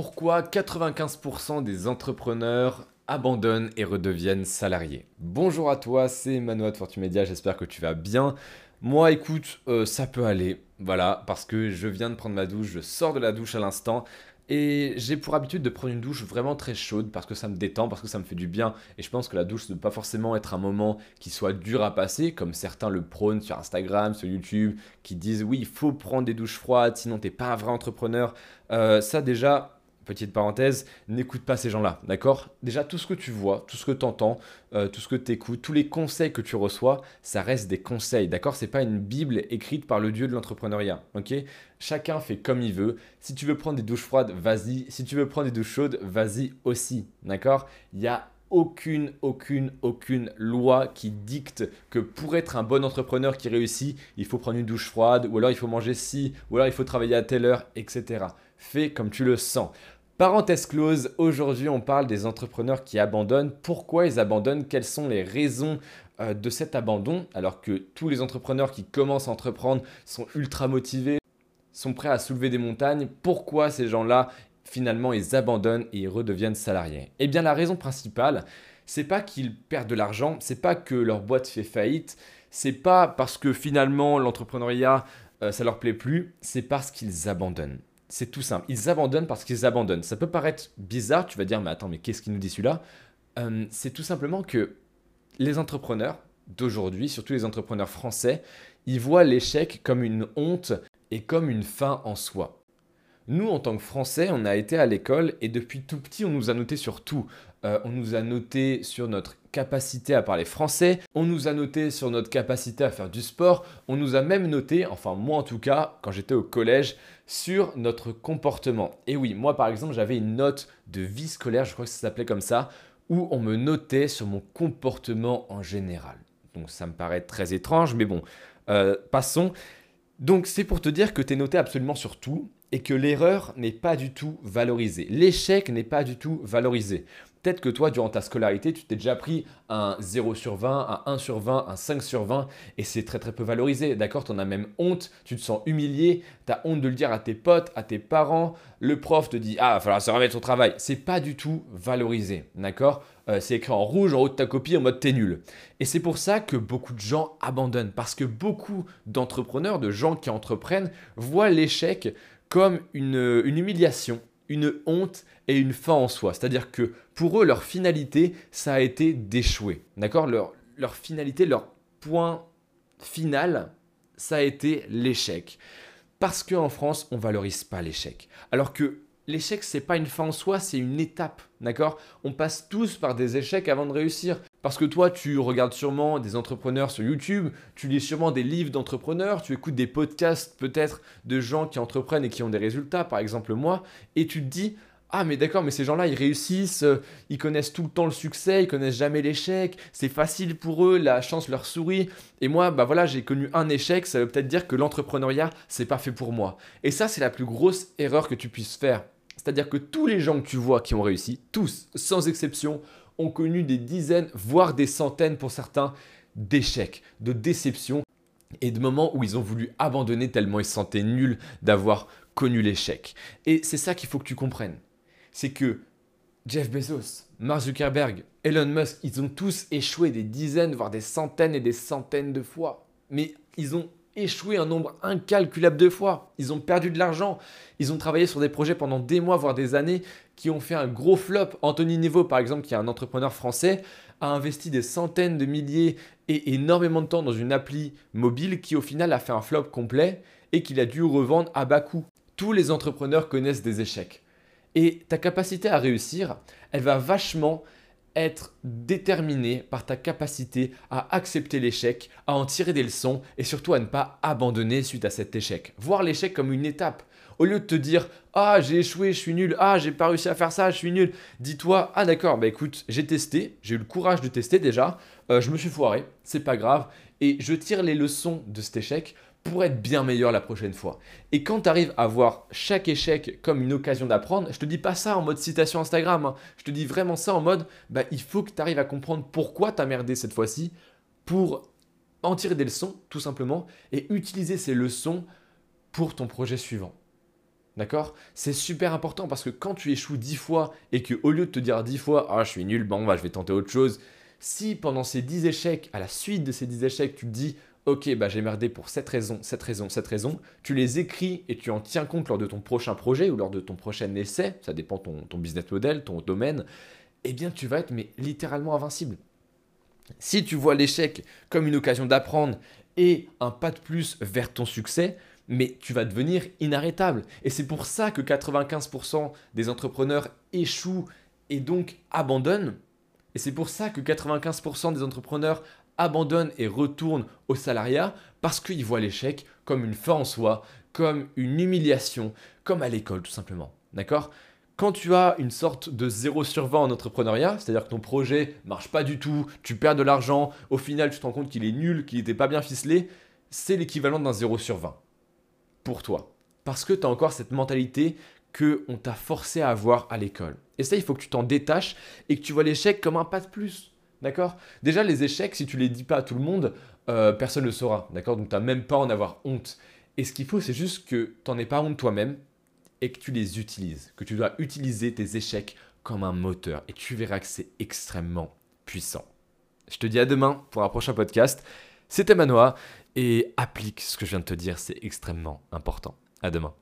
Pourquoi 95% des entrepreneurs abandonnent et redeviennent salariés Bonjour à toi, c'est Manoa de Fortumedia, j'espère que tu vas bien. Moi, écoute, euh, ça peut aller, voilà, parce que je viens de prendre ma douche, je sors de la douche à l'instant. Et j'ai pour habitude de prendre une douche vraiment très chaude parce que ça me détend, parce que ça me fait du bien. Et je pense que la douche ne doit pas forcément être un moment qui soit dur à passer, comme certains le prônent sur Instagram, sur YouTube, qui disent oui, il faut prendre des douches froides, sinon t'es pas un vrai entrepreneur. Euh, ça déjà, petite parenthèse, n'écoute pas ces gens-là, d'accord? Déjà, tout ce que tu vois, tout ce que tu entends, euh, tout ce que tu écoutes, tous les conseils que tu reçois, ça reste des conseils, d'accord? C'est pas une Bible écrite par le Dieu de l'entrepreneuriat, ok? Chacun fait comme il veut. Si tu veux prendre des douches froides, vas-y. Si tu veux prendre des douches chaudes, vas-y aussi, d'accord? Il y a aucune, aucune, aucune loi qui dicte que pour être un bon entrepreneur qui réussit, il faut prendre une douche froide, ou alors il faut manger ci, ou alors il faut travailler à telle heure, etc. Fais comme tu le sens. Parenthèse close, aujourd'hui on parle des entrepreneurs qui abandonnent. Pourquoi ils abandonnent? Quelles sont les raisons euh, de cet abandon? Alors que tous les entrepreneurs qui commencent à entreprendre sont ultra motivés, sont prêts à soulever des montagnes. Pourquoi ces gens-là finalement ils abandonnent et ils redeviennent salariés? Eh bien la raison principale, c'est pas qu'ils perdent de l'argent, c'est pas que leur boîte fait faillite, c'est pas parce que finalement l'entrepreneuriat euh, ça leur plaît plus, c'est parce qu'ils abandonnent. C'est tout simple. Ils abandonnent parce qu'ils abandonnent. Ça peut paraître bizarre, tu vas dire, mais attends, mais qu'est-ce qu'il nous dit celui-là? Euh, C'est tout simplement que les entrepreneurs d'aujourd'hui, surtout les entrepreneurs français, ils voient l'échec comme une honte et comme une fin en soi. Nous, en tant que Français, on a été à l'école et depuis tout petit, on nous a noté sur tout. Euh, on nous a noté sur notre capacité à parler français, on nous a noté sur notre capacité à faire du sport, on nous a même noté, enfin moi en tout cas, quand j'étais au collège, sur notre comportement. Et oui, moi par exemple, j'avais une note de vie scolaire, je crois que ça s'appelait comme ça, où on me notait sur mon comportement en général. Donc ça me paraît très étrange, mais bon, euh, passons. Donc c'est pour te dire que tu es noté absolument sur tout et que l'erreur n'est pas du tout valorisée. L'échec n'est pas du tout valorisé. Peut-être que toi, durant ta scolarité, tu t'es déjà pris un 0 sur 20, un 1 sur 20, un 5 sur 20, et c'est très très peu valorisé, d'accord? Tu en as même honte, tu te sens humilié, tu as honte de le dire à tes potes, à tes parents, le prof te dit « Ah, il va falloir se remettre au travail ». C'est pas du tout valorisé, d'accord? Euh, C'est écrit en rouge en haut de ta copie en mode « T'es nul ». Et c'est pour ça que beaucoup de gens abandonnent, parce que beaucoup d'entrepreneurs, de gens qui entreprennent, voient l'échec comme une, humiliation, une honte et une fin en soi. C'est-à-dire que pour eux, leur finalité, ça a été d'échouer. D'accord? Leur, leur finalité, leur point final, ça a été l'échec. Parce qu'en France, on valorise pas l'échec. Alors que l'échec, c'est pas une fin en soi, c'est une étape. D'accord? On passe tous par des échecs avant de réussir. Parce que toi, tu regardes sûrement des entrepreneurs sur YouTube, tu lis sûrement des livres d'entrepreneurs, tu écoutes des podcasts peut-être de gens qui entreprennent et qui ont des résultats, par exemple moi, et tu te dis, ah mais d'accord, mais ces gens-là, ils réussissent, euh, ils connaissent tout le temps le succès, ils connaissent jamais l'échec, c'est facile pour eux, la chance leur sourit. Et moi, bah voilà, j'ai connu un échec, ça veut peut-être dire que l'entrepreneuriat, c'est pas fait pour moi. Et ça, c'est la plus grosse erreur que tu puisses faire. C'est-à-dire que tous les gens que tu vois qui ont réussi, tous, sans exception, ont connu des dizaines, voire des centaines pour certains, d'échecs, de déceptions et de moments où ils ont voulu abandonner tellement ils se sentaient nuls d'avoir connu l'échec. Et c'est ça qu'il faut que tu comprennes. C'est que Jeff Bezos, Mark Zuckerberg, Elon Musk, ils ont tous échoué des dizaines, voire des centaines et des centaines de fois. Mais ils ont échoué un nombre incalculable de fois. Ils ont perdu de l'argent. Ils ont travaillé sur des projets pendant des mois, voire des années, qui ont fait un gros flop. Anthony Niveau, par exemple, qui est un entrepreneur français, a investi des centaines de milliers et énormément de temps dans une appli mobile qui, au final, a fait un flop complet et qu'il a dû revendre à bas coût. Tous les entrepreneurs connaissent des échecs. Et ta capacité à réussir, elle va vachement être déterminé par ta capacité à accepter l'échec, à en tirer des leçons et surtout à ne pas abandonner suite à cet échec. Voir l'échec comme une étape. Au lieu de te dire Ah, j'ai échoué, je suis nul, ah, j'ai pas réussi à faire ça, je suis nul, dis-toi Ah, d'accord, bah écoute, j'ai testé, j'ai eu le courage de tester déjà, euh, je me suis foiré, c'est pas grave, et je tire les leçons de cet échec pour être bien meilleur la prochaine fois. Et quand tu arrives à voir chaque échec comme une occasion d'apprendre, je te dis pas ça en mode citation Instagram, hein. je te dis vraiment ça en mode, bah, il faut que tu arrives à comprendre pourquoi tu as merdé cette fois-ci, pour en tirer des leçons, tout simplement, et utiliser ces leçons pour ton projet suivant. D'accord? C'est super important parce que quand tu échoues 10 fois et que au lieu de te dire 10 fois ah je suis nul, bon bah je vais tenter autre chose, si pendant ces 10 échecs, à la suite de ces 10 échecs, tu te dis ok bah j'ai merdé pour cette raison, cette raison, cette raison, tu les écris et tu en tiens compte lors de ton prochain projet ou lors de ton prochain essai, ça dépend ton, ton business model, ton domaine, eh bien tu vas être mais littéralement invincible. Si tu vois l'échec comme une occasion d'apprendre et un pas de plus vers ton succès, mais tu vas devenir inarrêtable. Et c'est pour ça que 95% des entrepreneurs échouent et donc abandonnent. Et c'est pour ça que 95% des entrepreneurs abandonnent et retournent au salariat parce qu'ils voient l'échec comme une fin en soi, comme une humiliation, comme à l'école tout simplement. D'accord? Quand tu as une sorte de 0 sur 20 en entrepreneuriat, c'est-à-dire que ton projet marche pas du tout, tu perds de l'argent, au final tu te rends compte qu'il est nul, qu'il n'était pas bien ficelé, c'est l'équivalent d'un 0 sur 20 toi. Parce que tu as encore cette mentalité que on t'a forcé à avoir à l'école. Et ça, il faut que tu t'en détaches et que tu vois l'échec comme un pas de plus. D'accord? Déjà, les échecs, si tu les dis pas à tout le monde, euh, personne ne le saura. D'accord? Donc, tu n'as même pas à en avoir honte. Et ce qu'il faut, c'est juste que tu n'en aies pas honte toi-même et que tu les utilises. Que tu dois utiliser tes échecs comme un moteur. Et tu verras que c'est extrêmement puissant. Je te dis à demain pour un prochain podcast. C'était Manoa et applique ce que je viens de te dire, c'est extrêmement important. À demain.